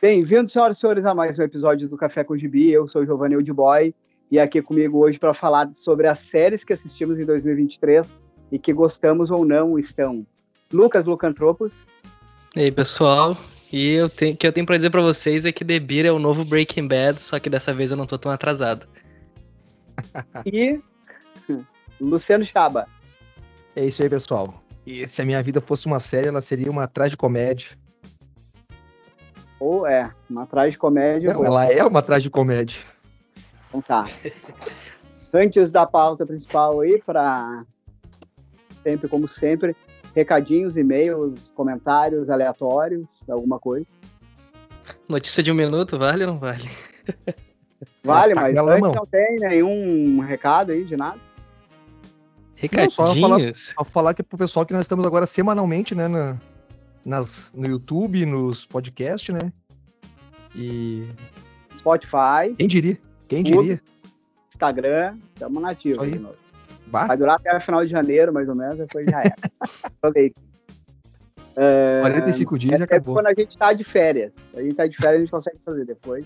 Bem-vindos, senhoras e senhores, a mais um episódio do Café com Gibi. Eu sou o Giovanni Oldboy e aqui comigo hoje para falar sobre as séries que assistimos em 2023 e que gostamos ou não estão Lucas Lucantropos. E aí, pessoal? E o que eu tenho para dizer para vocês é que The Beer é o novo Breaking Bad, só que dessa vez eu não tô tão atrasado. e Luciano Chaba. É isso aí, pessoal. E se a minha vida fosse uma série, ela seria uma comédia. Ou é, uma comédia. Não, ela é uma comédia. Então tá. Antes da pauta principal aí, para sempre como sempre, recadinhos, e-mails, comentários aleatórios, alguma coisa. Notícia de um minuto, vale ou não vale? Vale, mas antes não tem nenhum recado aí de nada. Recadinhos? Não, só falar, só falar que pro pessoal que nós estamos agora semanalmente, né, na, nas, no YouTube, nos podcasts, né? E. Spotify. Quem diria? Quem diria? Instagram, estamos nativos. Vai durar até o final de janeiro, mais ou menos, depois já é. Falei. É, 45 dias e acabou. quando a gente tá de férias. A gente tá de férias, a gente consegue fazer depois.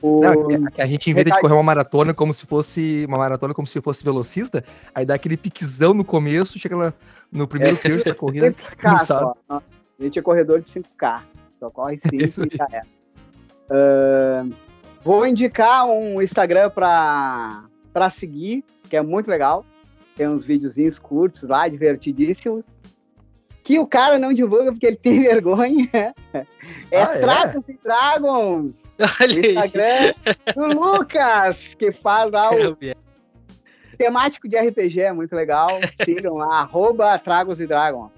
O... Não, a gente, em vez de correr uma maratona como se fosse uma maratona como se fosse velocista, aí dá aquele piquezão no começo, chega lá no primeiro é. trecho da corrida, tá cansado. A gente é corredor de 5K, só corre 5 e já é. Uh, vou indicar um Instagram para seguir, que é muito legal. Tem uns videozinhos curtos lá, divertidíssimos que o cara não divulga porque ele tem vergonha. É ah, Tratos é? e Dragons. Olha Instagram do Lucas, que faz lá o temático de RPG, é muito legal. Sigam lá, arroba Tragos e Dragons.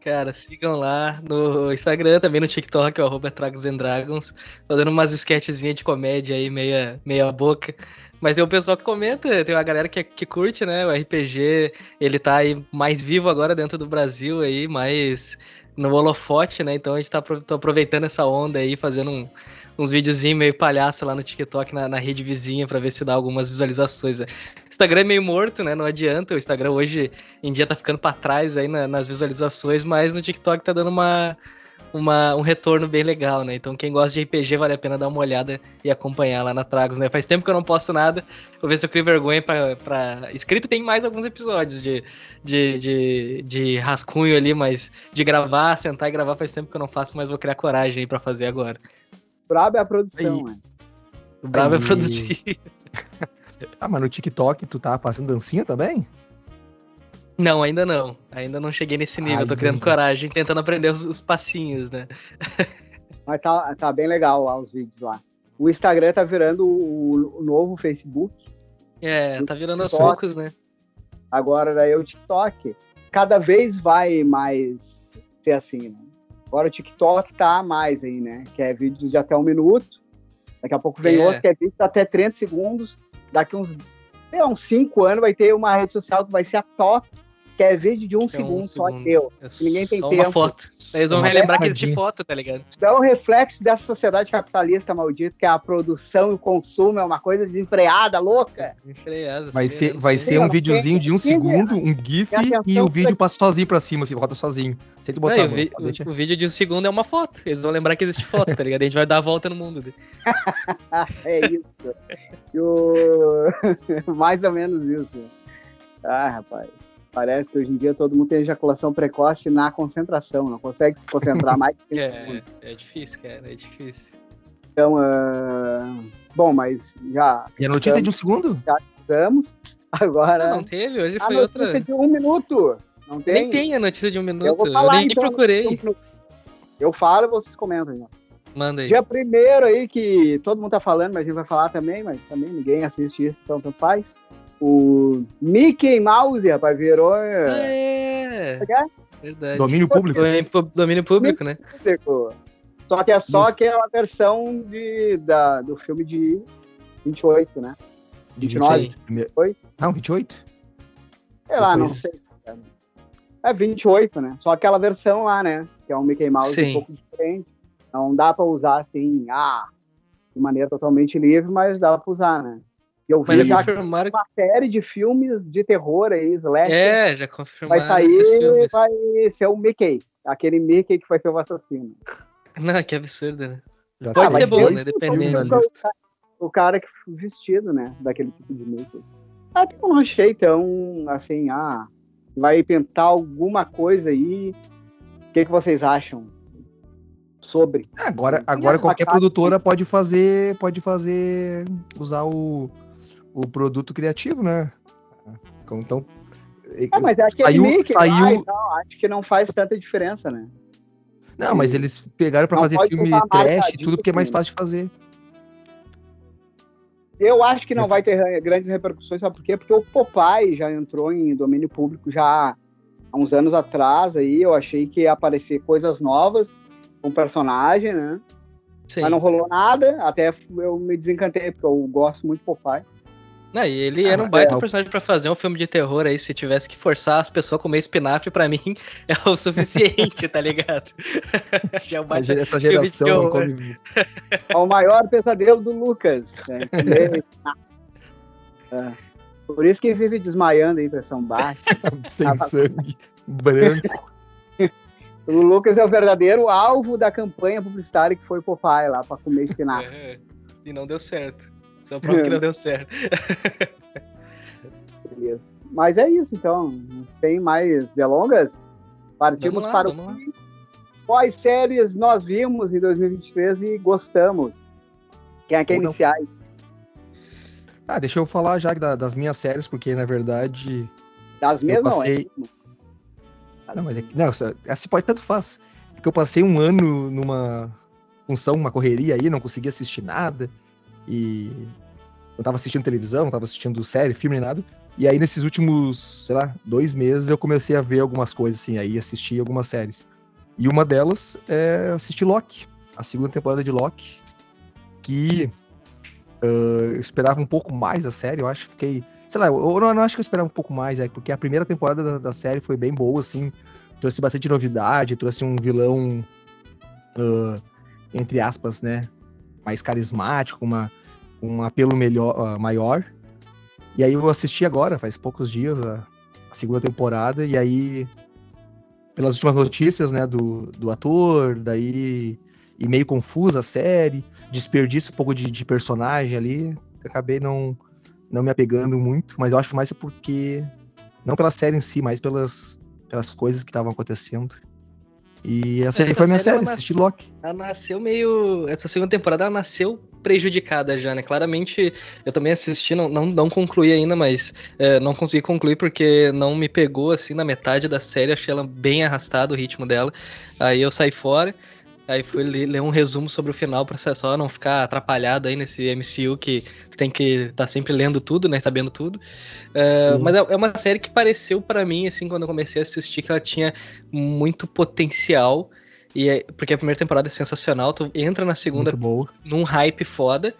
Cara, sigam lá no Instagram, também no TikTok, arroba Tragos and Dragons, fazendo umas sketchzinhas de comédia aí, meia, meia boca. Mas tem o pessoal que comenta, tem uma galera que, que curte, né? O RPG, ele tá aí mais vivo agora dentro do Brasil aí, mais no holofote, né? Então a gente tá aproveitando essa onda aí, fazendo um, uns videozinhos meio palhaço lá no TikTok, na, na rede vizinha, para ver se dá algumas visualizações. Né? Instagram é meio morto, né? Não adianta. O Instagram hoje em dia tá ficando para trás aí na, nas visualizações, mas no TikTok tá dando uma uma, um retorno bem legal, né? Então quem gosta de RPG vale a pena dar uma olhada e acompanhar lá na Tragos, né? Faz tempo que eu não posto nada, vou ver se eu crio vergonha pra... pra... Escrito tem mais alguns episódios de, de, de, de rascunho ali, mas de gravar, sentar e gravar faz tempo que eu não faço, mas vou criar coragem aí pra fazer agora. Brabo é a produção, né? Brabo é produzir. ah, mas no TikTok tu tá fazendo dancinha também? Não, ainda não. Ainda não cheguei nesse nível. Ai, tô criando coragem, tentando aprender os, os passinhos, né? Mas tá, tá bem legal lá os vídeos lá. O Instagram tá virando o, o novo Facebook. É, tá virando aos poucos, né? Agora daí o TikTok. Cada vez vai mais ser assim, né? Agora o TikTok tá mais aí, né? Que é vídeos de até um minuto. Daqui a pouco vem é. outro que é vídeo de até 30 segundos. Daqui uns, sei lá, uns 5 anos vai ter uma rede social que vai ser a top que é vídeo de um, é segundo, um só teu. É ninguém tem só tempo. uma foto. Eles vão relembrar que existe foto, tá ligado? É um reflexo dessa sociedade capitalista maldita, que a produção e o consumo é uma coisa desenfreada, louca. Desenfreada. Vai ser, vai ser um videozinho de um segundo, um GIF, e o vídeo passa sozinho pra cima, assim, roda sozinho. Sem botar Não, o, vi, o, o, vídeo de um segundo é uma foto. Eles vão lembrar que existe foto, tá ligado? A gente vai dar a volta no mundo. é isso. O... Mais ou menos isso. Ah, rapaz. Parece que hoje em dia todo mundo tem ejaculação precoce na concentração, não consegue se concentrar mais. é, é difícil, cara, é difícil. Então, uh... bom, mas já. E a notícia de um segundo? Já estamos. Agora. Não, não teve, hoje foi outra. A notícia de um minuto. Não tem? Nem tem a notícia de um minuto. Eu, vou falar, eu nem então, procurei. Eu falo e vocês comentam. Então. Manda aí. Dia primeiro aí que todo mundo tá falando, mas a gente vai falar também, mas também ninguém assiste isso, então tanto faz. O Mickey Mouse, rapaz, virou. É. é. Verdade. Domínio público. Domínio público, né? Só que é só Isso. aquela versão de, da, do filme de 28, né? 29? Foi? Não, 28? Sei lá, não sei. É 28, né? Só aquela versão lá, né? Que é um Mickey Mouse Sim. um pouco diferente. Não dá pra usar assim, ah, de maneira totalmente livre, mas dá pra usar, né? Eu vi já confirmaram... uma série de filmes de terror aí, Slasher. É, já confirmaram Vai sair, vai ser o Mickey. Aquele Mickey que vai ser o assassino. Não, que absurdo, né? Já Pode tá ser bom, né? Dependendo. O cara que vestido, né? Daquele tipo de make. Até eu não achei tão assim, ah, vai pintar alguma coisa aí. O que, que vocês acham sobre? É, agora, agora qualquer produtora pode fazer, pode fazer, usar o, o produto criativo, né? Então, é, mas é aquele saiu, saiu... não, acho que não faz tanta diferença, né? Não, mas eles pegaram para fazer filme trash e tudo porque é mais fácil de fazer. Eu acho que não vai ter grandes repercussões, sabe por quê? Porque o Popeye já entrou em domínio público já há uns anos atrás, aí eu achei que ia aparecer coisas novas com o personagem, né? Sim. Mas não rolou nada, até eu me desencantei, porque eu gosto muito do Popeye. Não, e ele ah, era um baita é. personagem para fazer um filme de terror aí, se tivesse que forçar as pessoas a comer espinafre, para mim é o suficiente, tá ligado? Já é um baita Essa geração não come... É o maior pesadelo do Lucas. Né? é. Por isso que vive desmaiando em pressão baixa. Sem sangue, branco. O Lucas é o verdadeiro alvo da campanha publicitária que foi pro pai lá para comer espinafre. É, e não deu certo. Só prova que não deu certo. Beleza. Mas é isso, então. Sem mais delongas, partimos lá, para o. Lá. Quais séries nós vimos em 2023 e gostamos? Quem é que é iniciar? Ah, deixa eu falar já das minhas séries, porque na verdade. Das minhas passei... não, é. Não, mas é que. Não, assim pode tanto faz. Porque eu passei um ano numa função, uma correria aí, não consegui assistir nada. E não tava assistindo televisão, tava assistindo série, filme, nem nada. E aí, nesses últimos, sei lá, dois meses, eu comecei a ver algumas coisas, assim, aí assisti algumas séries. E uma delas é assistir Loki, a segunda temporada de Loki, que uh, eu esperava um pouco mais da série, eu acho que fiquei. Sei lá, eu não, eu não acho que eu esperava um pouco mais, é porque a primeira temporada da, da, série foi bem boa, assim, trouxe bastante novidade, trouxe um vilão, uh, entre aspas, né, mais carismático, uma, um apelo melhor, uh, maior. E aí eu assisti agora, faz poucos dias, a, a, segunda temporada, e aí, pelas últimas notícias, né, do, do ator, daí, e meio confusa a série, desperdício um pouco de, de personagem ali, acabei não, não me apegando muito, mas eu acho mais porque, não pela série em si, mas pelas, pelas coisas que estavam acontecendo. E essa, essa aí foi a minha série, série assisti Loki. Ela nasceu meio. Essa segunda temporada ela nasceu prejudicada já, né? Claramente, eu também assisti, não, não, não concluí ainda, mas é, não consegui concluir porque não me pegou assim na metade da série, achei ela bem arrastada o ritmo dela. Aí eu saí fora. Aí fui ler um resumo sobre o final pra só não ficar atrapalhado aí nesse MCU que tu tem que estar tá sempre lendo tudo, né? Sabendo tudo. Uh, mas é, é uma série que pareceu para mim, assim, quando eu comecei a assistir, que ela tinha muito potencial. E é, porque a primeira temporada é sensacional, tu entra na segunda num hype foda.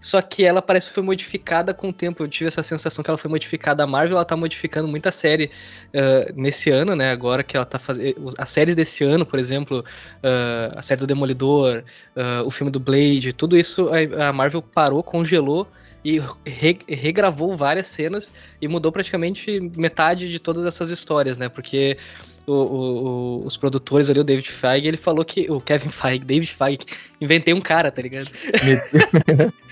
Só que ela parece que foi modificada com o tempo. Eu tive essa sensação que ela foi modificada. A Marvel ela tá modificando muita série uh, nesse ano, né? Agora que ela tá fazendo. As séries desse ano, por exemplo, uh, a série do Demolidor, uh, o filme do Blade, tudo isso a, a Marvel parou, congelou e re regravou várias cenas e mudou praticamente metade de todas essas histórias, né? Porque o, o, os produtores ali, o David Feige, ele falou que. O Kevin Feige, David Feige, inventei um cara, tá ligado?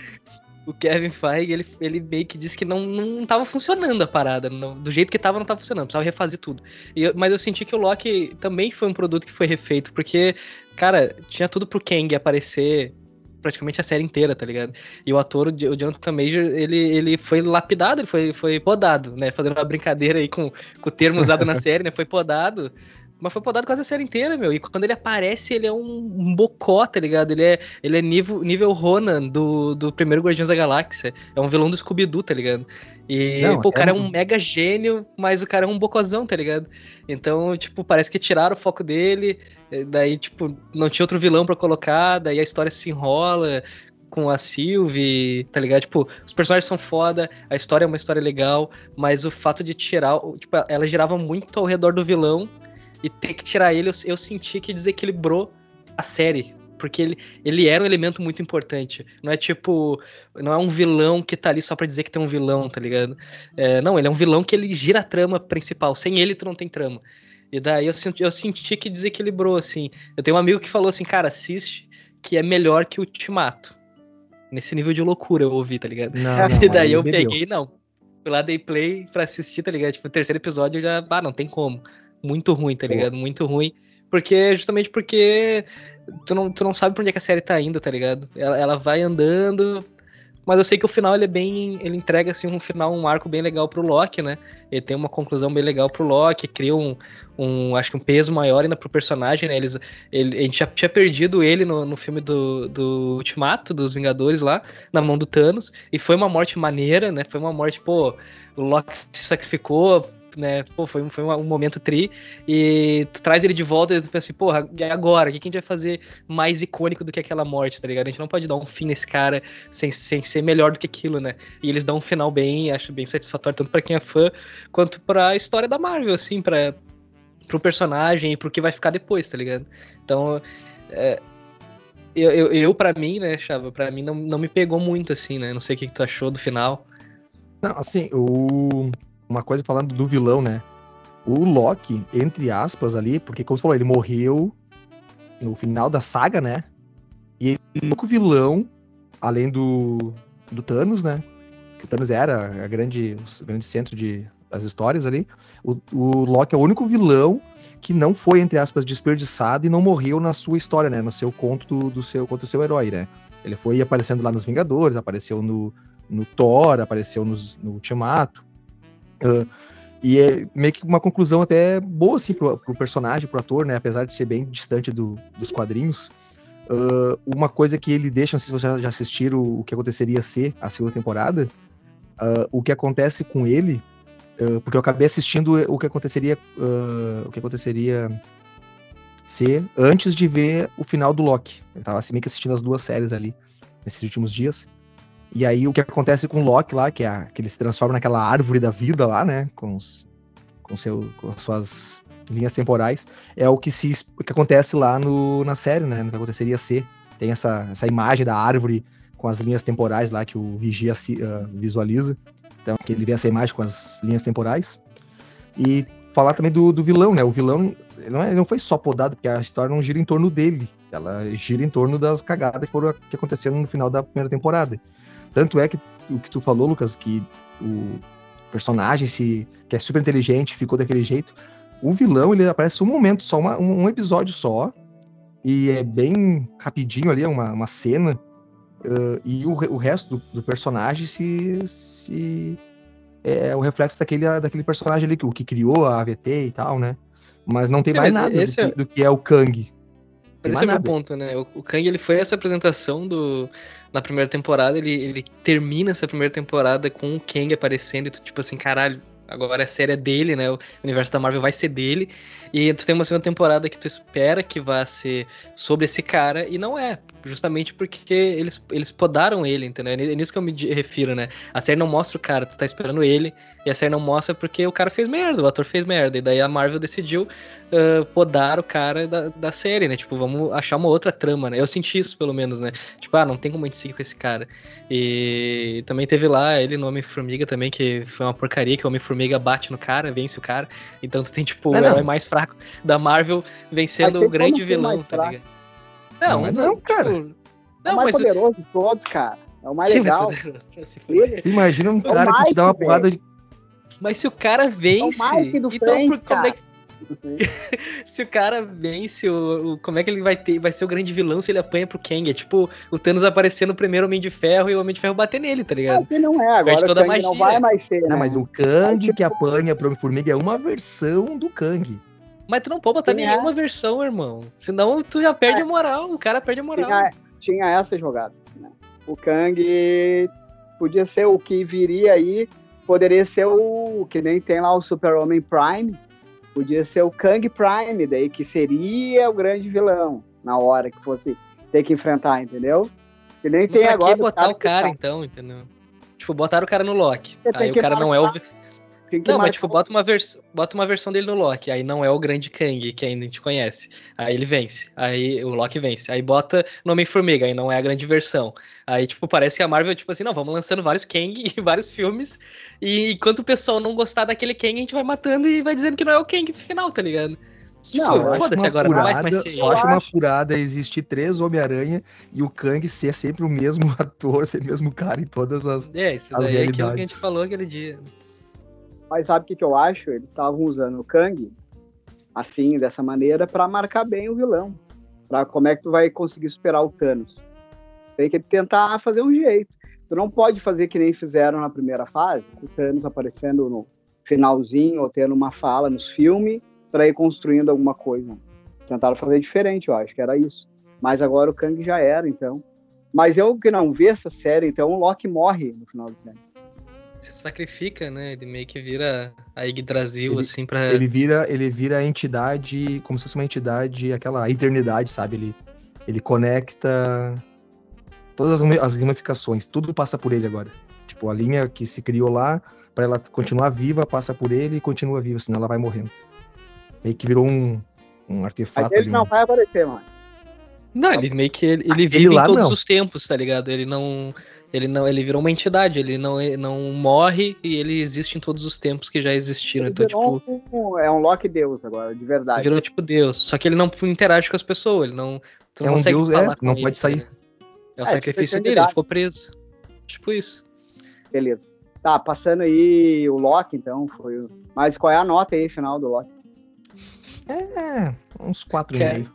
o Kevin Feige, ele, ele meio que disse que não, não tava funcionando a parada. Não, do jeito que tava, não tava funcionando. Precisava refazer tudo. Eu, mas eu senti que o Loki também foi um produto que foi refeito, porque, cara, tinha tudo pro Kang aparecer praticamente a série inteira, tá ligado? E o ator, o Jonathan Major, ele, ele foi lapidado, ele foi, foi podado, né? Fazendo uma brincadeira aí com, com o termo usado na série, né? Foi podado mas foi podado quase a série inteira, meu. E quando ele aparece, ele é um, um bocó, tá ligado? Ele é, ele é nível, nível Ronan do, do primeiro Guardiões da Galáxia. É um vilão do Scooby-Doo, tá ligado? E, Não, pô, o cara é um... é um mega gênio, mas o cara é um bocozão, tá ligado? Então, tipo, parece que tiraram o foco dele. Daí, tipo, não tinha outro vilão para colocar. Daí a história se enrola com a Sylvie, tá ligado? Tipo, os personagens são foda, a história é uma história legal, mas o fato de tirar. Tipo, ela girava muito ao redor do vilão e ter que tirar ele, eu, eu senti que desequilibrou a série. Porque ele, ele era um elemento muito importante. Não é tipo. Não é um vilão que tá ali só pra dizer que tem um vilão, tá ligado? É, não, ele é um vilão que ele gira a trama principal. Sem ele, tu não tem trama. E daí eu senti, eu senti que desequilibrou, assim. Eu tenho um amigo que falou assim, cara, assiste, que é melhor que o Ultimato. Nesse nível de loucura eu ouvi, tá ligado? Não, não, e daí aí eu bebeu. peguei, não. Fui lá, dei play pra assistir, tá ligado? Tipo, o terceiro episódio eu já, ah, não tem como. Muito ruim, tá ligado? Muito ruim. Porque, justamente porque tu não, tu não sabe pra onde é que a série tá indo, tá ligado? Ela, ela vai andando, mas eu sei que o final ele é bem. Ele entrega assim um final, um arco bem legal pro Loki, né? Ele tem uma conclusão bem legal pro Loki, cria um, um acho que um peso maior ainda pro personagem, né? Eles, ele, a gente já tinha perdido ele no, no filme do, do Ultimato, dos Vingadores lá, na mão do Thanos, e foi uma morte maneira, né? Foi uma morte, pô, o Loki se sacrificou. Né, pô, foi, um- foi um momento tri, e tu traz ele de volta e tu pensa assim, porra, e agora? O que a gente vai fazer mais icônico do que aquela morte, tá ligado? A gente não pode dar um fim nesse cara sem, sem ser melhor do que aquilo, né? E eles dão um final bem, acho bem satisfatório, tanto pra quem é fã, quanto pra história da Marvel, assim, pra, pro personagem e pro que vai ficar depois, tá ligado? Então, é, eu, eu, eu, pra mim, né, Chava, pra mim não, não me pegou muito, assim, né? Não sei o que, que tu achou do final. Não, assim, o... uma coisa falando do vilão, né? O Loki, entre aspas, ali, porque como você falou, ele morreu no final da saga, né? E ele é o único vilão, além do, do Thanos, né? Que o Thanos era a grande, o grande centro de, das histórias ali. O, o Loki é o único vilão que não foi, entre aspas, desperdiçado e não morreu na sua história, né? No seu conto do, do seu contra o seu herói, né? Ele foi aparecendo lá nos Vingadores, apareceu no, no Thor, apareceu nos- no Ultimato. Ah, e é meio que uma conclusão até boa, assim, pro, pro personagem, pro ator, né? Apesar de ser bem distante do- dos quadrinhos. Ah, uma coisa que ele deixa, não sei se vocês já- assistiram o que aconteceria ser a segunda temporada. ah, o que acontece com ele, ah, porque eu acabei assistindo o que aconteceria, o que aconteceria ser antes de ver o final do Loki. Eu tava assim, meio que assistindo as duas séries ali nesses últimos dias. E aí o que acontece com Loki lá, que, é que ele se transforma naquela árvore da vida lá, né? Com, os, com, seu, com as suas linhas temporais, é o que se que acontece lá no, na série, né? No que aconteceria ser. Tem essa, essa imagem da árvore com as linhas temporais lá que o Vigia se- ah, visualiza. Então, que ele vê essa imagem com as linhas temporais. E falar também do, do vilão, né? O vilão não, é- não foi só podado, porque a história não gira em torno dele. Ela gira em torno das cagadas que, foram, que aconteceram no final da primeira temporada. Tanto é que o que tu falou, Lucas, que o personagem se, que é super inteligente ficou daquele jeito. O vilão, ele aparece um momento só, uma- um, episódio só. E é bem rapidinho ali, é uma, uma cena. ah, e o, o resto do, do personagem se, se. É o reflexo daquele, daquele personagem ali, que, o que criou a AVT e tal, né? Mas não tem Sim, mais nada do é- do que é o Kang. Mas esse é o meu ponto, né? O, o Kang, ele foi essa apresentação do, na primeira temporada, ele, ele termina essa primeira temporada com o Kang aparecendo e tu, tipo assim, caralho, agora a série é dele, né? O universo da Marvel vai ser dele. E tu tem uma segunda temporada que tu espera que vá ser sobre esse cara e não é. Justamente porque eles, eles podaram ele, entendeu? É nisso que eu me refiro, né? A série não mostra o cara, tu tá esperando ele, e a série não mostra porque o cara fez merda, o ator fez merda. E daí a Marvel decidiu ah, podar o cara da, da série, né? Tipo, vamos achar uma outra trama, né? Eu senti isso, pelo menos, né? Tipo, ah, não tem como a gente seguir com esse cara. E também teve lá ele no Homem-Formiga também, que foi uma porcaria, que o Homem-Formiga bate no cara, vence o cara. Então tu tem, tipo, Não, o não. herói mais fraco da Marvel vencendo Mas o grande vilão, tá ligado? Não, mas não, cara. é Não, o mais mas. o- poderoso de todos, cara. É o mais Sim, mas legal. poderoso, se fuder. Ele Você imagina um o cara que te dá uma Mike, porrada de. Mas se o cara vence. Mike do então, Friends, por- como é cara. se o cara vence, o, o- como é que ele vai ter, vai ser o grande vilão se ele apanha pro Kang? É tipo o Thanos aparecer no primeiro Homem de Ferro e o Homem de Ferro bater nele, tá ligado? Ele não é, agora Perde o toda a Kang não magia. vai mais ser, né? Não, mas o Kang tipo- que apanha pro Homem-Formiga é uma versão do Kang. Mas tu não pode botar é. nenhuma versão, irmão. Senão tu já perde É. a moral, o cara perde a moral. tinha, tinha essa jogada. né? O Kang podia ser o que viria aí, poderia ser o que nem tem lá o Super-Homem Prime, podia ser o Kang Prime, daí que seria o grande vilão na hora que fosse ter que enfrentar, entendeu? Que nem tem pra agora. que botar o que cara, tá- então, entendeu? Tipo, botaram o cara no Loki. Você Aí o que cara não é o. Tem Não, mas tipo, bota uma, vers bota uma versão dele no Loki, aí não é o grande Kang que ainda a gente conhece. Aí ele vence, aí o Loki vence. Aí bota no Homem-Formiga, aí não é a grande versão. Aí, tipo, parece que a Marvel, tipo assim, não, vamos lançando vários Kang e vários filmes, e enquanto o pessoal não gostar daquele Kang, a gente vai matando e vai dizendo que não é o Kang final, tá ligado? Não, eu Tipo, acho foda-se uma agora, não vai mais furada, ser Só acho Eu uma furada existir três Homem-Aranha e o Kang ser sempre o mesmo ator, ser o mesmo cara em todas as. É, isso as daí é aquilo que a gente realidades. falou aquele dia. Mas sabe o que, que eu acho? Eles estavam usando o Kang, assim, dessa maneira, pra marcar bem o vilão. Pra como é que tu vai conseguir superar o Thanos. Tem que tentar fazer um jeito. Tu não pode fazer que nem fizeram na primeira fase, com o Thanos aparecendo no finalzinho ou tendo uma fala nos filmes, pra ir construindo alguma coisa. Tentaram fazer diferente, eu acho que era isso. Mas agora o Kang já era, então. Mas eu que não vi essa série, então o Loki morre no final do filme. Se sacrifica, né? Ele meio que vira a Yggdrasil, Ele- assim, pra. Ele vira, ele vira a entidade, como se fosse uma entidade, aquela eternidade, sabe? Ele, ele conecta todas as as ramificações, tudo passa por ele agora. Tipo, a linha que se criou lá, pra ela continuar viva, passa por ele e continua viva, senão ela vai morrendo. Meio que virou um, um Mas artefato ele ali. não um- vai aparecer, mano. Não, ele meio que ele, ele vive lá, em todos não. os tempos, tá ligado? Ele não, ele não, ele virou uma entidade, ele não, ele não morre e ele existe em todos os tempos que já existiram. Ele Então, tipo, um- é um Loki Deus agora, de verdade. virou tipo Deus. Só que ele não interage com as pessoas, ele não, tu não É um consegue Deus, falar é, com não ele, pode tá sair. ligado? É o É, sacrifício tipo dele, ele ficou preso. Tipo isso. Beleza. Tá, passando aí o Loki, então, foi o... Mas qual é a nota aí final do Loki? É, uns Quer- 4,5.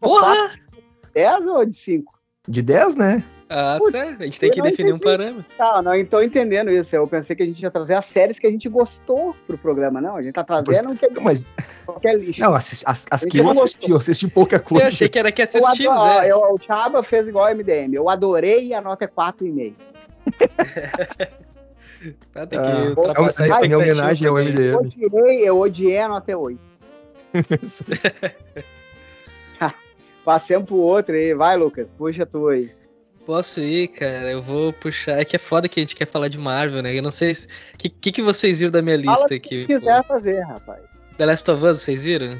Porra! 10 ou de 5? De 10, né? Ah, Putz, tá. A gente tem que eu definir um entendi. parâmetro. Tá, não tô entendendo isso. Eu pensei que a gente ia trazer as séries que a gente gostou pro programa. Não, a gente tá trazendo que Não, Mas, qualquer lixo. não, as, as, as que eu assisti, eu assisti pouca Eu coisa. achei que era que eu assistimos, adoro, é. eu, o Chaba fez igual a MDM. Eu adorei e a nota é 4,5. Tá, tem Ah, que é uma- ultrapassar é uma expectativa homenagem ao também. Eu MDM. odiei, eu odiei a nota é 8. Passemos pro outro aí. Vai, Lucas, puxa tu aí. Posso ir, cara? Eu vou puxar. É que é foda que a gente quer falar de Marvel, né? Eu não sei. O que, que, que vocês viram da minha Fala lista o aqui? que quiser fazer, rapaz. The Last of Us, vocês viram?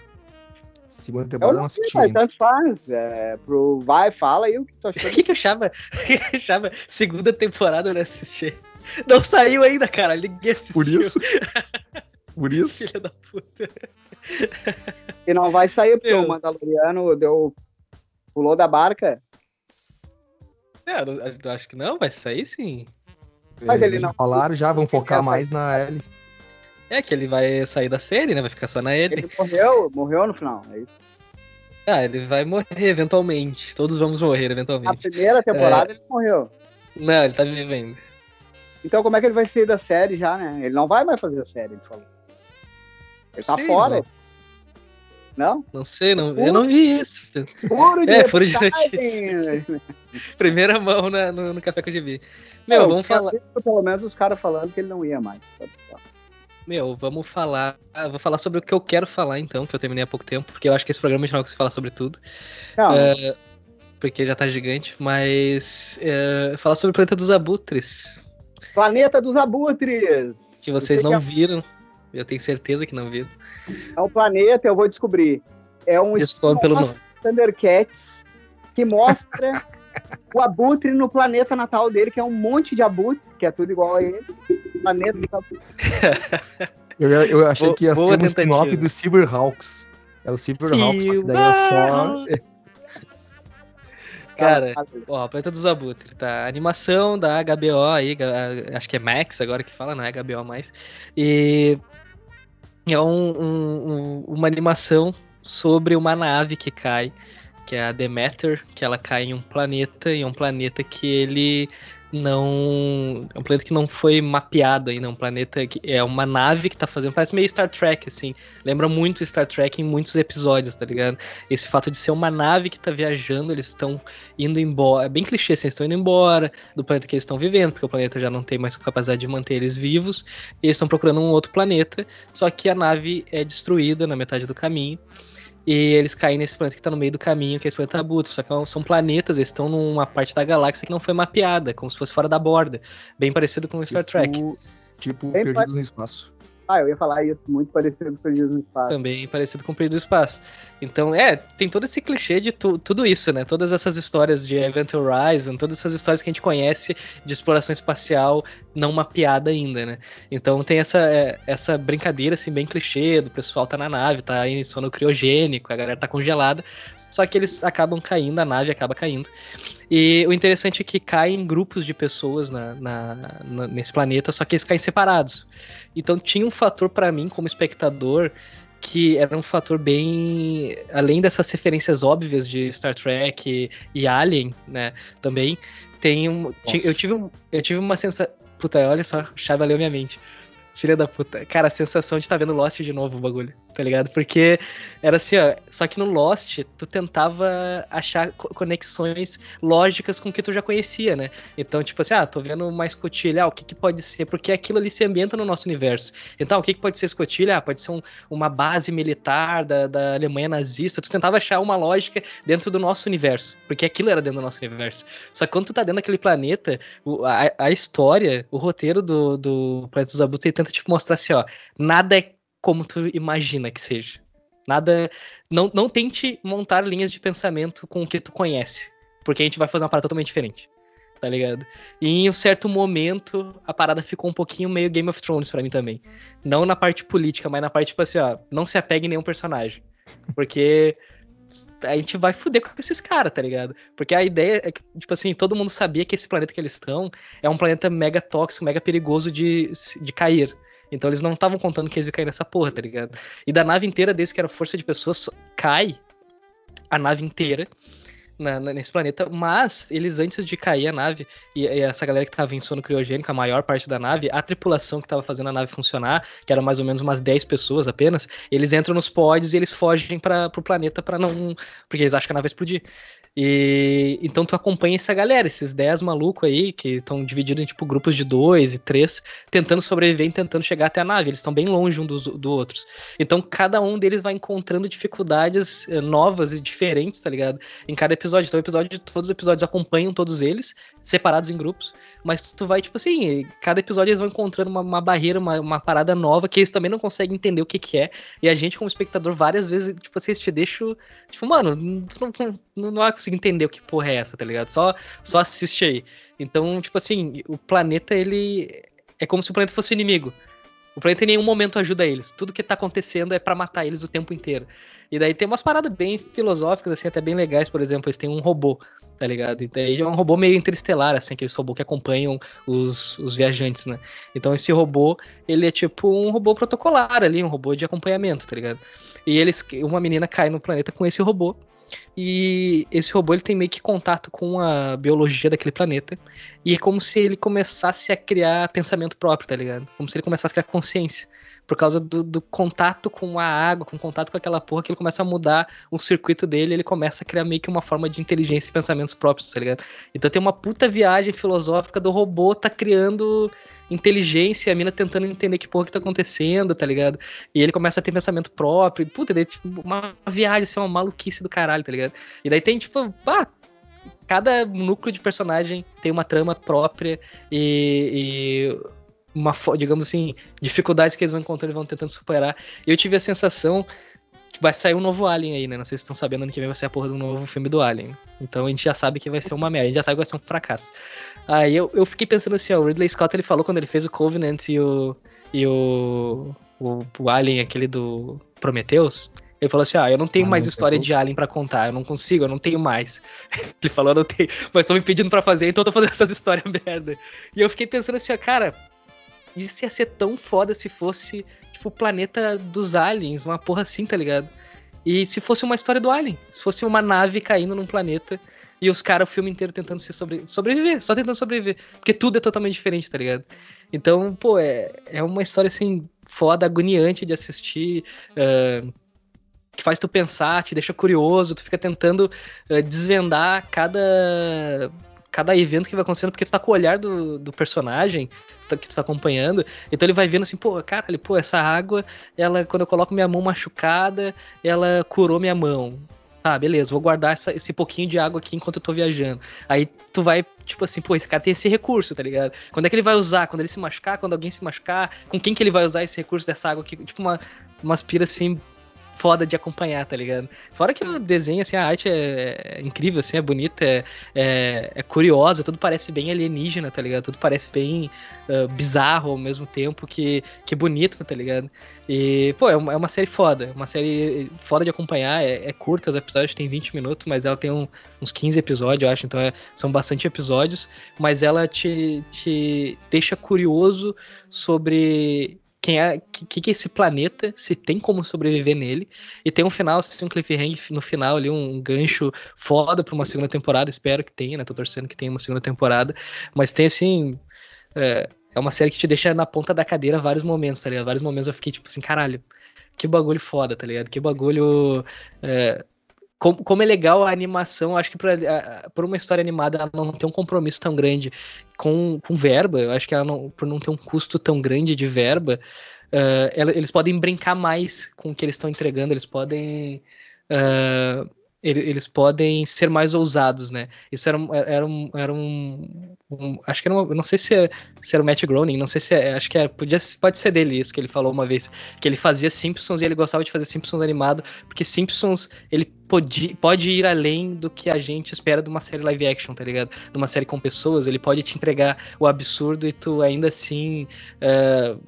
Segunda temporada eu não não assisti mas tanto faz. É, pro... Vai, fala aí o que tu O achou. que, que eu achava? O que que eu achava? Segunda temporada eu não assisti. Não saiu ainda, cara. Ninguém assistiu. Por isso. Por isso. Filha da puta. E não vai sair porque Eu- o Mandaloriano deu... pulou da barca. É, acho que não, vai sair sim. Mas É, ele não- falaram, já vão focar É, mais na Ellie. É que ele vai sair da série, né? Vai ficar só na ele. Ele morreu, morreu no final. é isso. Ah, ele vai morrer eventualmente. Todos vamos morrer Na eventualmente. primeira temporada ele morreu. Não, ele tá vivendo. Então como é que ele vai sair da série já, né? Ele não vai mais fazer a série, ele falou. Ele tá Sei, fora. Não? Não sei, não, eu não vi isso. Puro de É, furo de reportagem. Primeira mão na- no, no Café com o GB. Meu, Eu vamos falar. visto, Pelo menos os caras falando que ele não ia mais. Meu, vamos falar. ah, vou falar sobre o que eu quero falar, então, que eu terminei há pouco tempo, porque eu acho que esse programa a gente não vai conseguir falar sobre tudo, Não, É, porque já tá gigante, mas. é, falar sobre o Planeta dos Abutres, Planeta dos Abutres. que vocês não que viram. Eu tenho certeza que não viram. É um planeta, eu vou descobrir. É um Descobre pelo nome. Thundercats que mostra o abutre no planeta natal dele, que é um monte de abutre, que é tudo igual a ele. Planeta dos abutres. Eu, eu achei Boa- que ia ser um spin-off do Silverhawks. Era o que daí é só. Cara, Ó, Planeta dos Abutres, tá? Animação da HBO aí, acho que é Max agora que fala, não é HBO mais. E é um- um- um- uma animação sobre uma nave que cai, que é a Demeter, que ela cai em um planeta, e é um planeta que ele não. É um planeta que não foi mapeado ainda, é um planeta que é uma nave que tá fazendo. Parece meio Star Trek, assim. Lembra muito Star Trek em muitos episódios, tá ligado? Esse fato de ser uma nave que tá viajando, eles estão indo embora. É bem clichê, assim, eles estão indo embora do planeta que eles estão vivendo, porque o planeta já não tem mais capacidade de manter eles vivos. Eles estão procurando um outro planeta, só que a nave é destruída na metade do caminho. E eles caem nesse planeta que tá no meio do caminho, que é esse planeta Abutre. Só que são planetas, eles estão numa parte da galáxia que não foi mapeada, como se fosse fora da borda. Bem parecido com o Star Trek. Tipo, Tipo Bem Perdidos no Espaço. Ah, eu ia falar isso, muito parecido com Perdidos no Espaço. Também parecido com Perdido no Espaço. Então, é, tem todo esse clichê de tu, tudo isso, né? Todas essas histórias de Event Horizon, todas essas histórias que a gente conhece de exploração espacial não mapeada ainda, né? Então tem essa, é, essa brincadeira, assim, bem clichê, do pessoal tá na nave, tá em sono criogênico, a galera tá congelada, só que eles acabam caindo, a nave acaba caindo. E o interessante é que caem grupos de pessoas na, na, na, nesse planeta, só que eles caem separados. Então tinha um fator para mim, como espectador, que era um fator bem. Além dessas referências óbvias de Star Trek e, e Alien, né? Também. Tem um. Eu tive, um, eu tive uma sensação. Puta, olha só, chave leu minha mente. Filha da puta. Cara, a sensação de estar tá vendo Lost de novo o bagulho, tá ligado? Porque era assim, ó. Só que no Lost, tu tentava achar conexões lógicas com o que tu já conhecia, né? Então, tipo assim, ah, tô vendo uma escotilha, ah, o que, que pode ser? Porque aquilo ali se ambienta no nosso universo. Então, o que, que pode ser escotilha? Ah, pode ser um, uma base militar da, da Alemanha nazista. Tu tentava achar uma lógica dentro do nosso universo. Porque aquilo era dentro do nosso universo. Só que quando tu tá dentro daquele planeta, a, a história, o roteiro do, do Planeta dos Abutres, tenta tenta tipo, mostrar assim, ó, nada é como tu imagina que seja. Nada. Não, não tente montar linhas de pensamento com o que tu conhece. Porque a gente vai fazer uma parada totalmente diferente. Tá ligado? E em um certo momento, a parada ficou um pouquinho meio Game of Thrones para mim também. Não na parte política, mas na parte, tipo assim, ó, não se apegue em nenhum personagem. Porque a gente vai fuder com esses caras, tá ligado? Porque a ideia é que, tipo assim, todo mundo sabia que esse planeta que eles estão é um planeta mega tóxico, mega perigoso de, de cair. Então eles não estavam contando que eles iam cair nessa porra, tá ligado? E da nave inteira desse, que era força de pessoas, cai a nave inteira na, nesse planeta, mas eles antes de cair a nave, e, e, essa galera que tava em sono criogênico, a maior parte da nave, a tripulação que tava fazendo a nave funcionar, que era mais ou menos umas 10 pessoas apenas, eles entram nos pods e eles fogem para pro planeta para não. Porque eles acham que a nave vai explodir. E então tu acompanha essa galera, esses 10 malucos aí, que estão divididos em tipo grupos de dois e três, tentando sobreviver e tentando chegar até a nave. Eles estão bem longe um dos do outros. Então cada um deles vai encontrando dificuldades eh, novas e diferentes, tá ligado? Em cada episódio. Então, episódio, todos os episódios acompanham todos eles, separados em grupos. Mas tu vai, tipo assim, cada episódio eles vão encontrando uma, uma barreira, uma, uma, parada nova que eles também não conseguem entender o que, que é. E a gente, como espectador, várias vezes, tipo assim, te deixa. Tipo, mano, tu não, não, não vai conseguir entender o que porra é essa, tá ligado? Só, só assiste aí. Então, tipo assim, o planeta, ele. É como se o planeta fosse o inimigo. O planeta em nenhum momento ajuda eles. Tudo que tá acontecendo é para matar eles o tempo inteiro. E daí tem umas paradas bem filosóficas, assim, até bem legais, por exemplo, eles têm um robô, tá ligado? E daí é um robô meio interestelar, assim, aqueles robôs que acompanham os, os viajantes, né? Então esse robô, ele é tipo um robô protocolar ali, um robô de acompanhamento, tá ligado? E eles, uma menina cai no planeta com esse robô. E esse robô ele tem meio que contato com a biologia daquele planeta. E é como se ele começasse a criar pensamento próprio, tá ligado? Como se ele começasse a criar consciência por causa do, do, contato com a água, com contato com aquela porra, que ele começa a mudar o circuito dele, ele começa a criar meio que uma forma de inteligência e pensamentos próprios, tá ligado? Então tem uma puta viagem filosófica do robô tá criando inteligência, a mina tentando entender que porra que tá acontecendo, tá ligado? E ele começa a ter pensamento próprio, e, puta, daí, tipo, uma viagem, assim, uma maluquice do caralho, tá ligado? E daí tem, tipo, cada núcleo de personagem tem uma trama própria e, e uma, digamos assim, dificuldades que eles vão encontrando e vão tentando superar. Eu tive a sensação que vai sair um novo Alien aí, né? Não sei se estão sabendo, ano que vem vai ser a porra do novo filme do Alien. Então a gente já sabe que vai ser uma merda, a gente já sabe que vai ser um fracasso. Aí eu, eu fiquei pensando assim, ó, o Ridley Scott ele falou quando ele fez o Covenant e o. e o. o, o Alien, aquele do Prometheus. Ele falou assim: Ah, eu não tenho ah, mais história de Alien para contar, eu não consigo, eu não tenho mais. Ele falou: Eu não tenho, mas estão me pedindo para fazer, então eu tô fazendo essas histórias merda. E eu fiquei pensando assim: ó, Cara, isso ia ser tão foda se fosse, tipo, o planeta dos aliens, uma porra assim, tá ligado? E se fosse uma história do Alien, se fosse uma nave caindo num planeta e os caras o filme inteiro tentando se sobre... sobreviver, só tentando sobreviver. Porque tudo é totalmente diferente, tá ligado? Então, pô, é, é uma história assim, foda, agoniante de assistir. Uh, que faz tu pensar, te deixa curioso, tu fica tentando uh, desvendar cada cada evento que vai acontecendo, porque tu tá com o olhar do, do personagem tá, que tu tá acompanhando, então ele vai vendo assim, pô, cara, pô, essa água, ela, quando eu coloco minha mão machucada, ela curou minha mão. Tá, beleza, vou guardar essa, esse pouquinho de água aqui enquanto eu tô viajando. Aí tu vai, tipo assim, pô, esse cara tem esse recurso, tá ligado? Quando é que ele vai usar? Quando ele se machucar? Quando alguém se machucar? Com quem que ele vai usar esse recurso dessa água aqui? Tipo uma, uma aspira assim foda de acompanhar, tá ligado? Fora que o desenho, assim, a arte é, é incrível, assim, é bonita, é, é, é, curiosa, tudo parece bem alienígena, tá ligado? Tudo parece bem uh, bizarro ao mesmo tempo que, que bonito, tá ligado? E, pô, é uma, é uma série foda, uma série foda de acompanhar, é, é curta, os episódios têm 20 minutos, mas ela tem um, uns 15 episódios, eu acho, então é, são bastante episódios, mas ela te, te deixa curioso sobre quem é que, que é esse planeta, se tem como sobreviver nele. E tem um final, se tem um cliffhanger no final ali, um gancho foda pra uma segunda temporada. Espero que tenha, né? Tô torcendo que tenha uma segunda temporada. Mas tem assim. É, é uma série que te deixa na ponta da cadeira vários momentos, tá ligado? Vários momentos eu fiquei tipo assim, caralho, que bagulho foda, tá ligado? Que bagulho. É, como, como é legal a animação, acho que por uma história animada ela não tem um compromisso tão grande com, com verba, eu acho que ela não, por não ter um custo tão grande de verba, uh, ela, eles podem brincar mais com o que eles estão entregando, eles podem. Uh, eles podem ser mais ousados, né? Isso era, era, um, era um, um acho que era uma, não sei se era, se era o Matt Groening, não sei se é, acho que era, podia, pode ser dele isso que ele falou uma vez, que ele fazia Simpsons e ele gostava de fazer Simpsons animado, porque Simpsons ele pode, pode ir além do que a gente espera de uma série live action, tá ligado? De uma série com pessoas, ele pode te entregar o absurdo e tu ainda assim uh,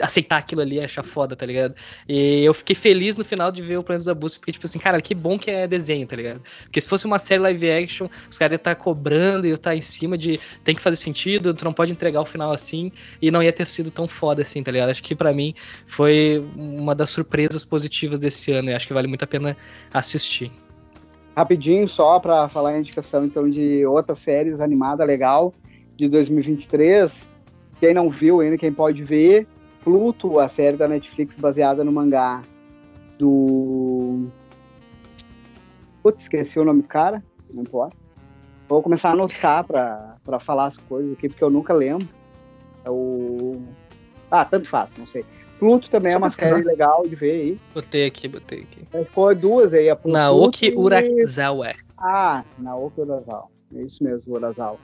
aceitar aquilo ali achar foda, tá ligado? E eu fiquei feliz no final de ver o Planos da Busca, porque, tipo assim, cara, que bom que é desenho, tá ligado? Porque se fosse uma série live action, os caras iam estar tá cobrando e eu estar tá em cima de tem que fazer sentido, tu não pode entregar o final assim, e não ia ter sido tão foda assim, tá ligado? Acho que para mim foi uma das surpresas positivas desse ano, e acho que vale muito a pena assistir. Rapidinho, só para falar a indicação então de outras séries animada legal de 2023. Quem não viu ainda, quem pode ver, Pluto, a série da Netflix baseada no mangá do. Putz, esqueci o nome do cara, não importa. Vou começar a anotar para falar as coisas aqui, porque eu nunca lembro. É o. Ah, tanto faz, não sei. Pluto também Só é uma série legal de ver aí. Botei aqui, botei aqui. É, foi duas aí, a Pluto Naoki Urasawa. Ah, Naoki Urasawa. É isso mesmo, Urasawa.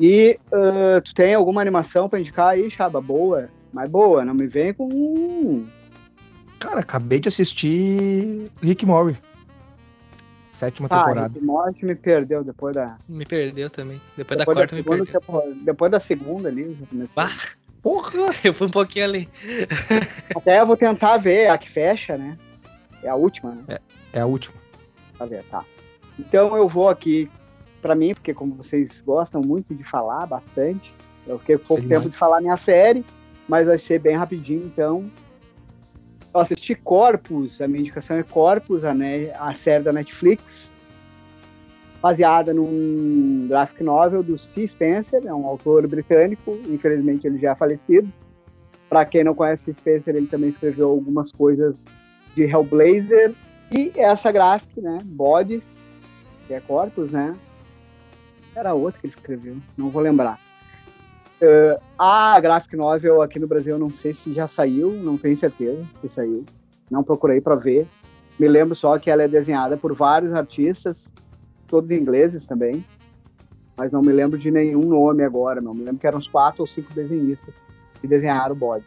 E uh, tu tem alguma animação para indicar aí, Chaba? Boa? Mas boa, não me vem com. Cara, acabei de assistir Rick Mori. Sétima ah, temporada. Rick Mori me perdeu depois da. Me perdeu também. Depois, depois da quarta da me perdeu. Depois da segunda ali, já comecei. Ah, porra! Eu fui um pouquinho ali. Até eu vou tentar ver a que fecha, né? É a última, né? É, é a última. Pra ver, tá. Então eu vou aqui, pra mim, porque como vocês gostam muito de falar bastante, eu fiquei pouco tempo de falar minha série mas vai ser bem rapidinho, então. Eu assisti Corpus, a minha indicação é Corpus, a, né, a série da Netflix, baseada num graphic novel do C. Spencer, é um autor britânico, infelizmente ele já é falecido. Para quem não conhece. Spencer, ele também escreveu algumas coisas de Hellblazer e essa graphic, né, Bodies, que é Corpus, né? Era outra que ele escreveu, não vou lembrar. Uh, a graphic novel aqui no Brasil, não sei se já saiu, não tenho certeza se saiu. Não procurei para ver. Me lembro só que ela é desenhada por vários artistas, todos ingleses também. Mas não me lembro de nenhum nome agora, não. Me lembro que eram uns quatro ou cinco desenhistas que desenharam o bode.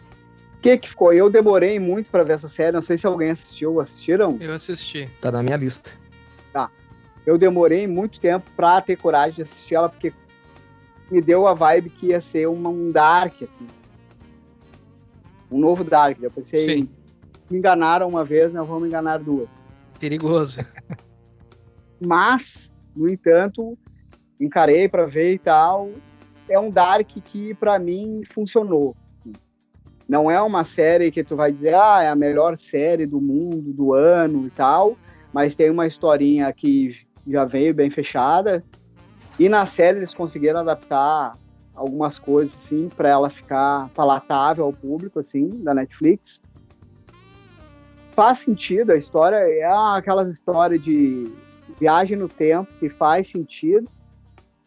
O que que ficou? Eu demorei muito para ver essa série, não sei se alguém assistiu. Assistiram? Eu assisti. Tá na minha lista. Tá. Eu demorei muito tempo pra ter coragem de assistir ela, porque me deu a vibe que ia ser uma, um Dark, assim. Um novo Dark. Eu pensei, Sim. me enganaram uma vez, não vão me enganar duas. Perigoso. Mas, no entanto, encarei para ver e tal. É um Dark que, para mim, funcionou. Não é uma série que tu vai dizer, ah, é a melhor série do mundo, do ano e tal, mas tem uma historinha que já veio bem fechada, e na série eles conseguiram adaptar algumas coisas, assim, para ela ficar palatável ao público, assim, da Netflix. Faz sentido, a história é aquela história de viagem no tempo que faz sentido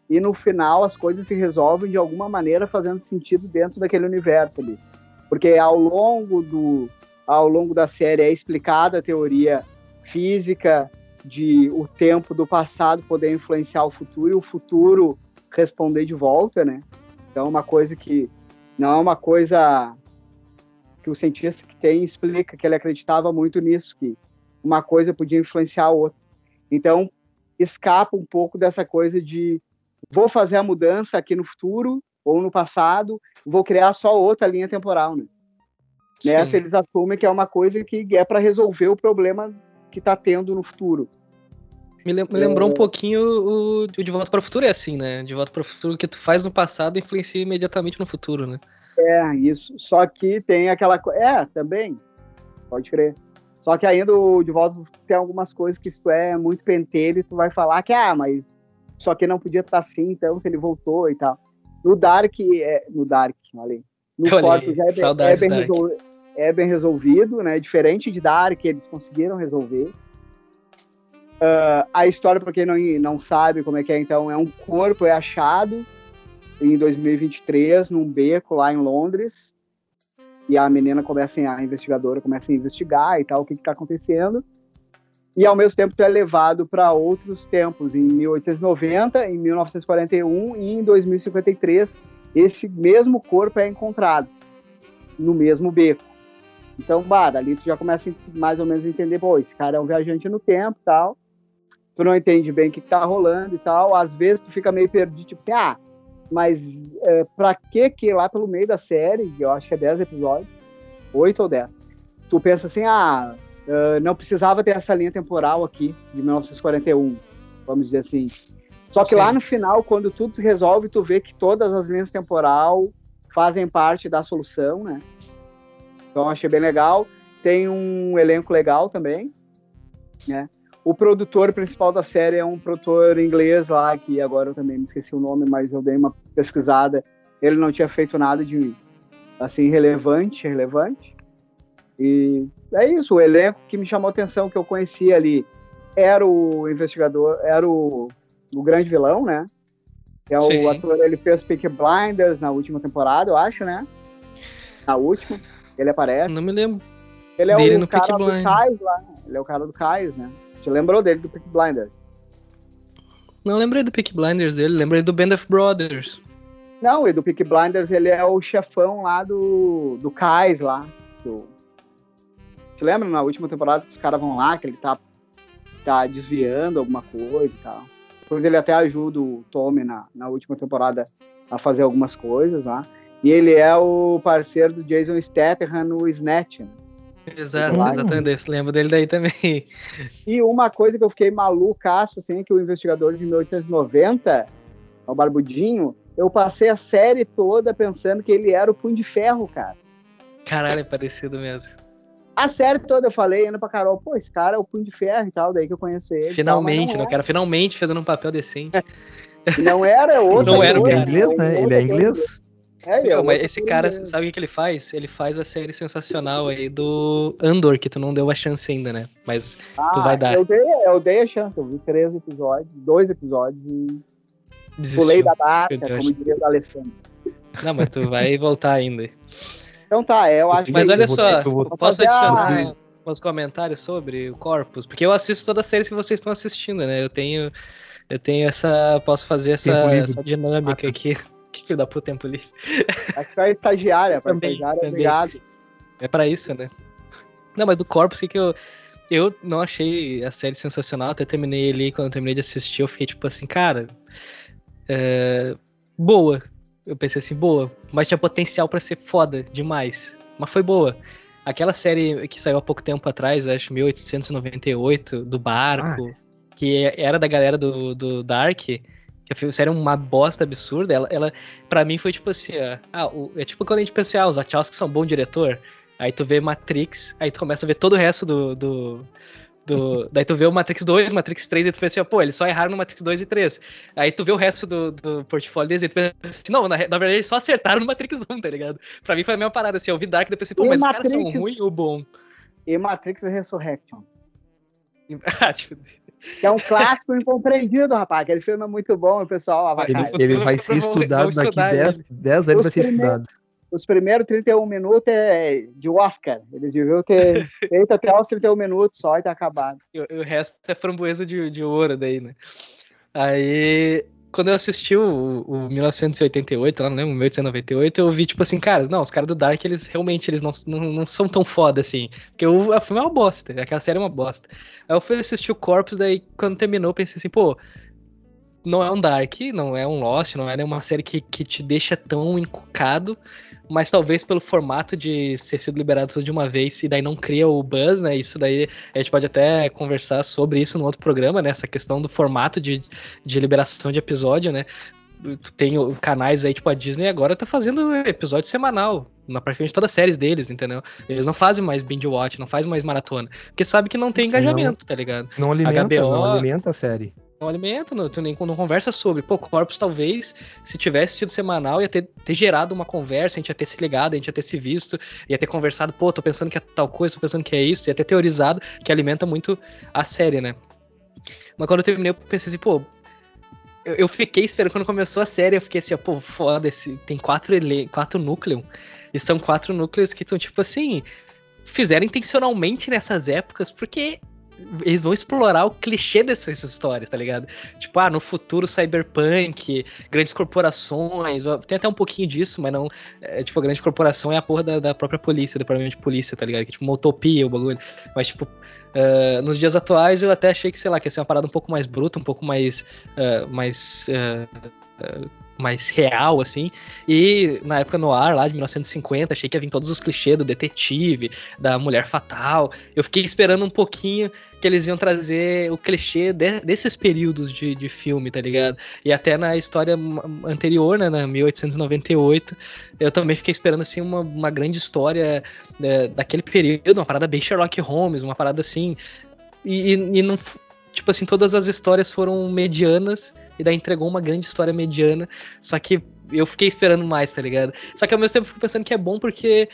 e no final as coisas se resolvem de alguma maneira fazendo sentido dentro daquele universo ali. Porque ao longo do ao longo da série é explicada a teoria física de o tempo do passado poder influenciar o futuro e o futuro responder de volta, né? Então, é uma coisa que não é uma coisa que o cientista que tem explica que ele acreditava muito nisso, que uma coisa podia influenciar a outra. Então, escapa um pouco dessa coisa de vou fazer a mudança aqui no futuro ou no passado, vou criar só outra linha temporal, né? Nessa eles assumem que é uma coisa que é para resolver o problema que está tendo no futuro. Me, lembrou é... um pouquinho o, o De Volta para o Futuro é assim, né? De Volta para o Futuro, o que tu faz no passado influencia imediatamente no futuro, né? É, isso. Só que tem aquela coisa. É, também. Pode crer. Só que ainda o De Volta tem algumas coisas que se tu é muito pentelho e tu vai falar que, ah, mas só que não podia estar assim, então se ele voltou e tal. No Dark, é, no Dark, ali. No Corpo já é bem, é bem, resol, é bem resolvido, né? Diferente de Dark, eles conseguiram resolver. Uh, a história, para quem não, não sabe como é que é, então, é um corpo é achado em 2023 num beco lá em Londres e a menina começa a investigadora começa a investigar e tal o que está acontecendo e ao mesmo tempo tu é levado para outros tempos em 1890 em 1941 e em 2053 esse mesmo corpo é encontrado no mesmo beco então bah, ali tu já começa a mais ou menos a entender pô esse cara é um viajante no tempo tal tu não entende bem o que, está rolando e tal. Às vezes tu fica meio perdido, tipo assim, ah, mas é, pra que que lá pelo meio da série, eu acho que é 10 episódios, 8 ou 10, tu pensa assim, ah, uh, não precisava ter essa linha temporal aqui, de 1941, vamos dizer assim. Só que Sim. lá no final, quando tudo se resolve, tu vê que todas as linhas temporal fazem parte da solução, né? Então achei bem legal. Tem um elenco legal também, né? O produtor principal da série é um produtor inglês lá, que agora eu também me esqueci o nome, mas eu dei uma pesquisada. Ele não tinha feito nada de assim relevante, relevante. E é isso, o elenco que me chamou a atenção, que eu conhecia ali, era o investigador, era o, o grande vilão, né? É o Sim. ator, ele fez Peaky Blinders na última temporada, eu acho, né? Na última, ele aparece. Não me lembro. Ele é o cara do Kais lá. Ele é o cara do Kais, né? Te lembrou dele do Peak Blinders? Não lembrei do Peak Blinders dele, lembrei do Band of Brothers. Não, e do Peak Blinders ele é o chefão lá do, do Kais lá. Do... Te lembra na última temporada que os caras vão lá, que ele tá, tá desviando alguma coisa e tal. Depois ele até ajuda o Tommy na, na última temporada a fazer algumas coisas lá. E ele é o parceiro do Jason Statham no Snatch. Né? Exato, exatamente. Lembro dele daí também. E uma coisa que eu fiquei malucaço, assim, é que o investigador de 1890, o Barbudinho, eu passei a série toda pensando que ele era o Punho de Ferro, cara. Caralho, é parecido mesmo. A série toda eu falei, indo pra Carol, pô, esse cara é o Punho de Ferro e tal, daí que eu conheço ele. Finalmente, não, não cara, finalmente fazendo um papel decente. Não era outro. Não era, Ele é inglês, né? Ele é inglês. É, não, mas esse cara, sabe o que ele faz? Ele faz a série sensacional aí do Andor, que tu não deu a chance ainda, né? Mas ah, tu vai dar. Eu dei, eu dei a chance, eu vi três episódios, dois episódios e Desistiu. pulei da data, como diria o Alessandro. Não, mas tu vai voltar ainda. Então tá, eu acho Mas olha só, eu posso adicionar a... uns comentários sobre o Corpus? Porque eu assisto todas as séries que vocês estão assistindo, né? Eu tenho, eu tenho essa. Posso fazer essa, essa dinâmica aqui. Que filho da puta tempo livre. Acho que é estagiária, pra também, estagiária, também. obrigado. É pra isso, né? Não, mas do Corpus, o que, que eu. Eu não achei a série sensacional, até terminei ali, quando eu terminei de assistir, eu fiquei tipo assim, cara. É... Boa. Eu pensei assim, boa, mas tinha potencial para ser foda demais. Mas foi boa. Aquela série que saiu há pouco tempo atrás, acho 1898, do barco, ah. que era da galera do, do Dark, que a série é uma bosta absurda. Ela, ela para mim, foi tipo assim: ah, o, é tipo quando a gente pensa, ah, os Wachowski são bom diretor. Aí tu vê Matrix, aí tu começa a ver todo o resto do. do, do daí tu vê o Matrix 2, Matrix 3, e tu pensa assim, pô, eles só erraram no Matrix 2 e 3. Aí tu vê o resto do, do portfólio deles e tu pensa assim, não, na, na verdade eles só acertaram no Matrix 1, tá ligado? Pra mim foi a mesma parada, assim, eu vi Dark e depois pensei, pô, e mas Matrix... os caras são ruins ou bom? E Matrix Resurrection. ah, tipo... Que é um clássico incompreendido, rapaz. Aquele filme é muito bom, o pessoal Ele, ele vai ser estudado daqui 10, 10 anos, vai ser estudado. os primeiros 31 minutos é de Oscar. Eles deviam ter feito até os 31 minutos só e tá acabado. E, o resto é framboesa de, de ouro daí, né? Aí, quando eu assisti o, o 1988, lá não lembro, 1898, eu vi, tipo assim, cara, não, os caras do Dark, eles realmente eles não, não, não são tão foda assim. Porque o, a filme é uma bosta, aquela série é uma bosta. Aí eu fui assistir o Corpus, daí quando terminou, pensei assim, pô, não é um Dark, não é um Lost, não é nenhuma série que, que te deixa tão encucado, mas talvez pelo formato de ser sido liberado tudo de uma vez e daí não cria o buzz, né? Isso daí a gente pode até conversar sobre isso no outro programa, né? Essa questão do formato de, de liberação de episódio, né? Tu tem canais aí, tipo a Disney agora tá fazendo episódio semanal, na praticamente todas as séries deles, entendeu? Eles não fazem mais binge watch, não fazem mais maratona, porque sabe que não tem engajamento, não, tá ligado? Não alimenta, HBO, não alimenta a série não alimenta, não, tu nem não conversa sobre. Pô, Corpus talvez, se tivesse sido semanal, ia ter, ter gerado uma conversa, a gente ia ter se ligado, a gente ia ter se visto, ia ter conversado, pô, tô pensando que é tal coisa, tô pensando que é isso, ia ter teorizado, que alimenta muito a série, né? Mas quando eu terminei, eu pensei assim, pô, eu, eu fiquei esperando, quando começou a série, eu fiquei assim, pô, foda, esse, tem quatro, ele, quatro núcleos, e são quatro núcleos que estão, tipo assim, fizeram intencionalmente nessas épocas, porque eles vão explorar o clichê dessas histórias, tá ligado? Tipo, ah, no futuro cyberpunk, grandes corporações, tem até um pouquinho disso, mas não. É, tipo, a grande corporação é a porra da, da própria polícia, do departamento de polícia, tá ligado? Que é tipo uma utopia o bagulho. Mas, tipo, uh, nos dias atuais eu até achei que, sei lá, que ia ser uma parada um pouco mais bruta, um pouco mais. Uh, mais uh, mais real, assim. E na época no ar, lá de 1950, achei que ia vir todos os clichês do detetive, da mulher fatal. Eu fiquei esperando um pouquinho que eles iam trazer o clichê de, desses períodos de, de filme, tá ligado? E até na história anterior, né, na 1898, eu também fiquei esperando, assim, uma, uma grande história né, daquele período, uma parada bem Sherlock Holmes, uma parada assim. E, e, e não. Tipo assim, todas as histórias foram medianas e daí entregou uma grande história mediana. Só que eu fiquei esperando mais, tá ligado? Só que ao mesmo tempo fico pensando que é bom porque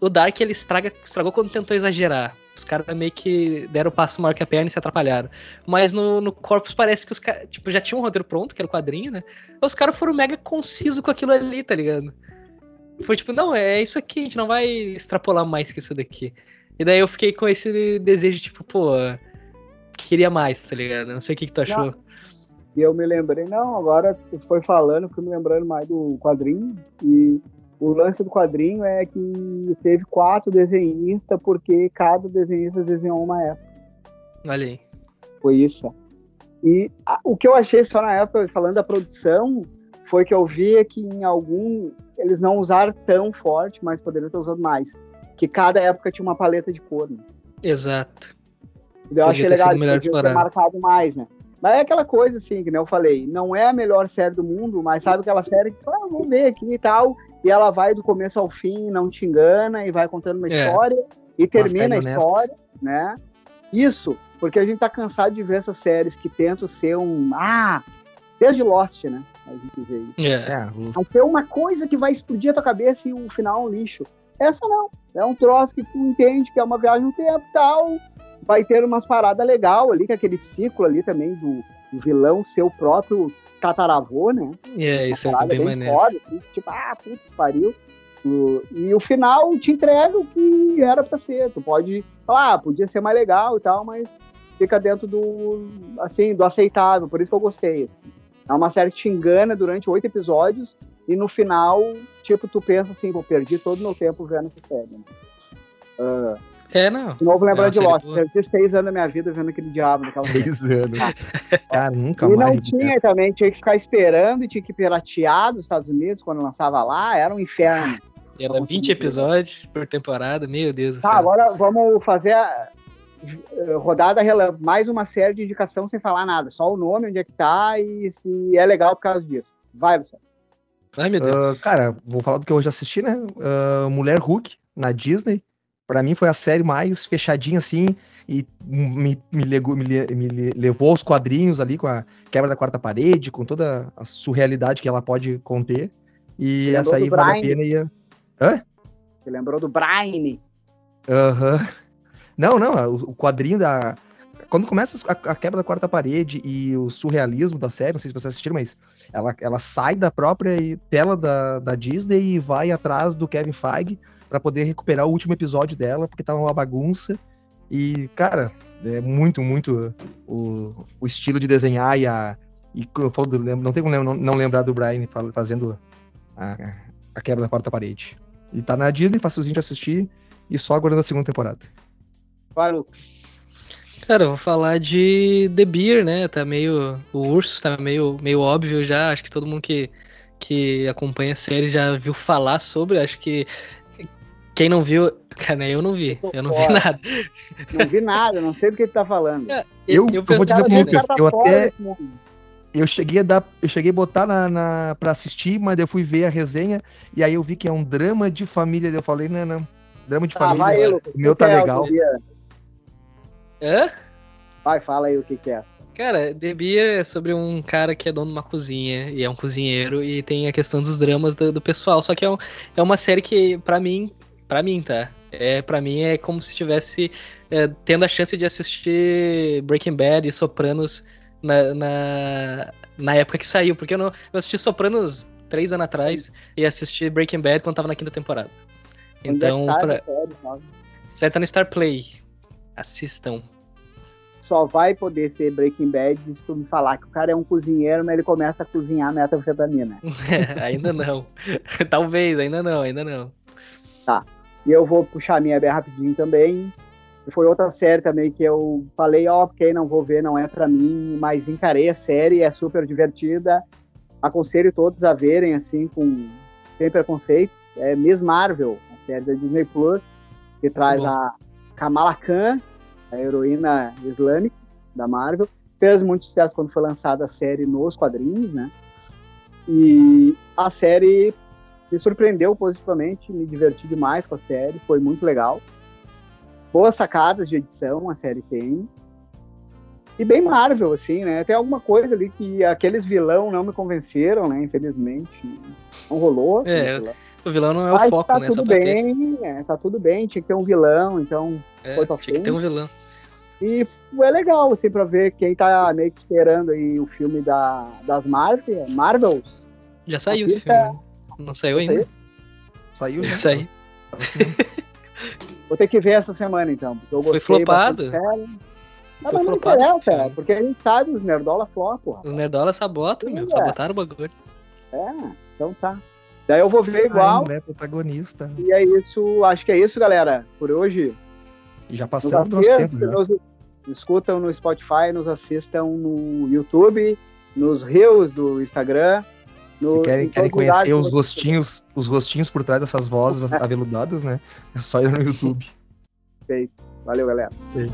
o Dark ele estraga, estragou quando tentou exagerar. Os caras meio que deram o passo maior que a perna e se atrapalharam. Mas no, no Corpus parece que os caras, tipo, já tinham um roteiro pronto, que era o quadrinho, né? Os caras foram mega concisos com aquilo ali, tá ligado? Foi tipo, não, é isso aqui, a gente não vai extrapolar mais que isso daqui. E daí eu fiquei com esse desejo, tipo, pô, queria mais, tá ligado? Não sei o que, que tu achou. Não. E eu me lembrei, não, agora foi falando, fui me lembrando mais do quadrinho. E o lance do quadrinho é que teve quatro desenhistas, porque cada desenhista desenhou uma época. Olha aí. Foi isso. E a, o que eu achei só na época, falando da produção, foi que eu via que em algum. Eles não usaram tão forte, mas poderiam ter usado mais. Que cada época tinha uma paleta de cor. Né? Exato. Eu achei legal, ter marcado mais, né? Mas é aquela coisa, assim, que eu falei, não é a melhor série do mundo, mas sabe aquela série que, ah, vamos ver aqui e tal, e ela vai do começo ao fim, não te engana, e vai contando uma é. história, e termina a história, né? Isso, porque a gente tá cansado de ver essas séries que tentam ser um. Ah! Desde Lost, né? A gente vê isso. É. é. Vai ter uma coisa que vai explodir a tua cabeça e o final é um lixo. Essa não. É um troço que tu entende que é uma viagem no tempo e tal vai ter umas paradas legal ali, que é aquele ciclo ali também do, vilão ser o próprio tataravô, né? É, isso é bem, maneiro. Foda, assim, tipo, ah, puta pariu. E o final te entrega o que era pra ser. Tu pode falar, ah, podia ser mais legal e tal, mas fica dentro do, assim, do aceitável. Por isso que eu gostei. É uma série que te engana durante oito episódios e no final, tipo, tu pensa assim, vou perdi todo o meu tempo vendo essa série. Uh, é, não. De novo lembrando é de Lost. Eu tive seis anos da minha vida vendo aquele diabo naquela Seis anos. Cara, nunca e mais. E não tinha cara. também, tinha que ficar esperando e tinha que piratear dos Estados Unidos quando lançava lá, era um inferno. Era 20 episódios por temporada, meu Deus do tá, céu. Tá, agora vamos fazer a rodada mais uma série de indicação sem falar nada, só o nome, onde é que tá e se é legal por causa disso. Vai, Luciano. Ai, meu Deus. Uh, cara, vou falar do que eu já assisti, né? Uh, Mulher Hulk, na Disney para mim foi a série mais fechadinha assim e me, me, legou, me, me, levou aos quadrinhos ali com a quebra da quarta parede, com toda a surrealidade que ela pode conter. E Você essa aí vale a pena e Hã? Você lembrou do Brian? Aham. Uhum. Não, não, o, quadrinho da quando começa a, a, quebra da quarta parede e o surrealismo da série, não sei se vocês assistiram, mas ela, ela sai da própria tela da, da Disney e vai atrás do Kevin Feige para poder recuperar o último episódio dela, porque tava uma bagunça. E, cara, é muito, muito o, o estilo de desenhar e a. E eu falo do, não tem como não, não lembrar do Brian fazendo a, a quebra da quarta parede. E tá na Disney, facilzinho de assistir e só aguardando a segunda temporada. Vai, Lucas. Cara, eu vou falar de The Beer, né? Tá meio. O urso tá meio, meio óbvio já. Acho que todo mundo que, que acompanha a série já viu falar sobre. Acho que quem não viu. Cara, eu não vi. Eu não vi nada. Não vi nada, não sei do que ele tá falando. É, eu, eu, eu vou dizer pro Lucas, eu até. Eu cheguei a dar. Eu cheguei a botar na, na, pra assistir, mas eu fui ver a resenha e aí eu vi que é um drama de família. Eu falei, não, não. Drama de ah, família. Vai, o meu tá legal. Hã? Vai, fala aí o que, que é. Cara, The Beer é sobre um cara que é dono de uma cozinha e é um cozinheiro e tem a questão dos dramas do, do pessoal. Só que é, um, é uma série que, para mim, para mim, tá? É, para mim é como se estivesse é, tendo a chance de assistir Breaking Bad e Sopranos na, na, na, época que saiu, porque eu não eu assisti Sopranos três anos atrás e assisti Breaking Bad quando tava na quinta temporada. Então, é pra... certo no Star Play. Assistam. Só vai poder ser Breaking Bad se tu me falar que o cara é um cozinheiro, mas ele começa a cozinhar metanfetamina. É, ainda não. Talvez, ainda não, ainda não. Tá. E eu vou puxar a minha bem rapidinho também. Foi outra série também que eu falei, ó, oh, ok, não vou ver, não é para mim, mas encarei a série, é super divertida. Aconselho todos a verem, assim, com sem preconceitos. É Miss Marvel, a série da Disney Plus, que traz a Kamala Khan, a heroína islâmica da Marvel. Fez muito sucesso quando foi lançada a série nos quadrinhos, né? E a série me surpreendeu positivamente, me diverti demais com a série, foi muito legal. Boas sacadas de edição a série tem. E bem Marvel, assim, né? Tem alguma coisa ali que aqueles vilão não me convenceram, né? Infelizmente. Não rolou. É, o vilão não é Mas o foco, tá né? Tudo bem, é, tá tudo bem, tinha que ter um vilão, então. É, tinha frente. que ter um vilão. E é legal, assim, pra ver quem tá meio que esperando aí o filme da, das Marvel, Marvels. Já saiu esse filme. Né? Não saiu ainda. Saiu, já saiu. Vou ter que ver essa semana, então. Porque eu Foi flopado. Não, Foi mas não interessa, porque a gente sabe os nerdola flopam. Os nerdola sabotam, meu. É. Sabotaram o bagulho. É, então tá. Daí eu vou ver igual. Ai, é protagonista. E é isso, acho que é isso, galera, por hoje. E já passamos nosso tempo, já. Nos escutam no Spotify, nos assistam no YouTube, nos Reels do Instagram. No, Se querem, querem conhecer os rostinhos, os rostinhos por trás dessas vozes aveludadas, né? É só ir no YouTube. Perfeito. Valeu, galera. Feito.